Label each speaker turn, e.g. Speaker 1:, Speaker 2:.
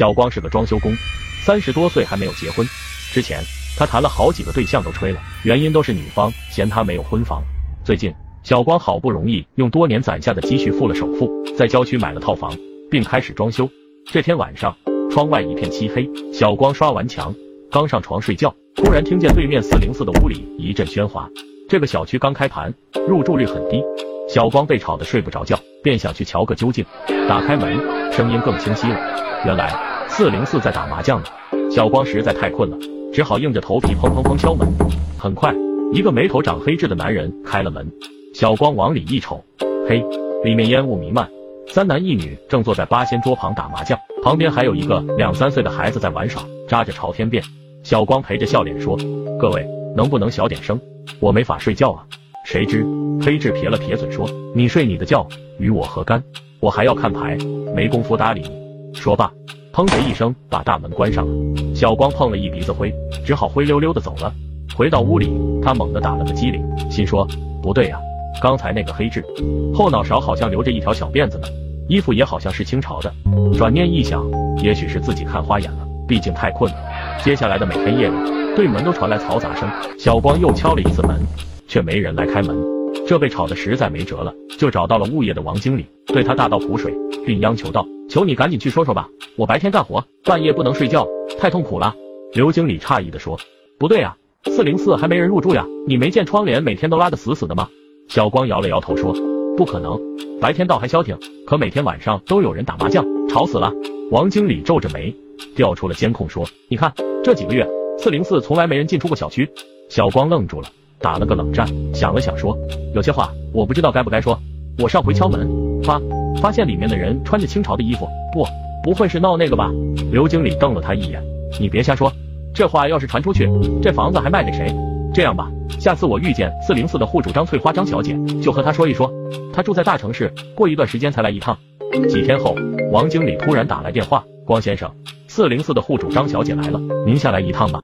Speaker 1: 小光是个装修工，三十多岁还没有结婚。之前他谈了好几个对象都吹了，原因都是女方嫌他没有婚房。最近小光好不容易用多年攒下的积蓄付了首付，在郊区买了套房，并开始装修。这天晚上，窗外一片漆黑，小光刷完墙，刚上床睡觉，突然听见对面四零四的屋里一阵喧哗。这个小区刚开盘，入住率很低，小光被吵得睡不着觉，便想去瞧个究竟。打开门，声音更清晰了，原来四零四在打麻将呢。小光实在太困了。只好硬着头皮砰砰砰敲门。很快，一个眉头长黑痣的男人开了门。小光往里一瞅，嘿，里面烟雾弥漫，三男一女正坐在八仙桌旁打麻将，旁边还有一个两三岁的孩子在玩耍，扎着朝天辫。小光陪着笑脸说：“各位，能不能小点声？我没法睡觉啊。”谁知黑痣撇了撇嘴说：“你睡你的觉，与我何干？我还要看牌，没工夫搭理你。”说罢。砰的一声，把大门关上了。小光碰了一鼻子灰，只好灰溜溜的走了。回到屋里，他猛地打了个激灵，心说不对呀，刚才那个黑痣后脑勺好像留着一条小辫子呢，衣服也好像是清朝的。转念一想，也许是自己看花眼了，毕竟太困了。接下来的每天夜里，对门都传来嘈杂声。小光又敲了一次门，却没人来开门，这被吵得实在没辙了，就找到了物业的王经理，对他大倒苦水，并央求道。求你赶紧去说说吧，我白天干活，半夜不能睡觉，太痛苦了。刘经理诧异的说：“不对啊，四零四还没人入住呀，你没见窗帘每天都拉得死死的吗？”小光摇了摇头说：“不可能，白天倒还消停，可每天晚上都有人打麻将，吵死了。”王经理皱着眉，调出了监控说：“你看，这几个月四零四从来没人进出过小区。”小光愣住了，打了个冷战，想了想说：“有些话我不知道该不该说。我上回敲门，发。”发现里面的人穿着清朝的衣服，不，不会是闹那个吧？刘经理瞪了他一眼，你别瞎说，这话要是传出去，这房子还卖给谁？这样吧，下次我遇见四零四的户主张翠花张小姐，就和她说一说，她住在大城市，过一段时间才来一趟。几天后，王经理突然打来电话，光先生，四零四的户主张小姐来了，您下来一趟吧。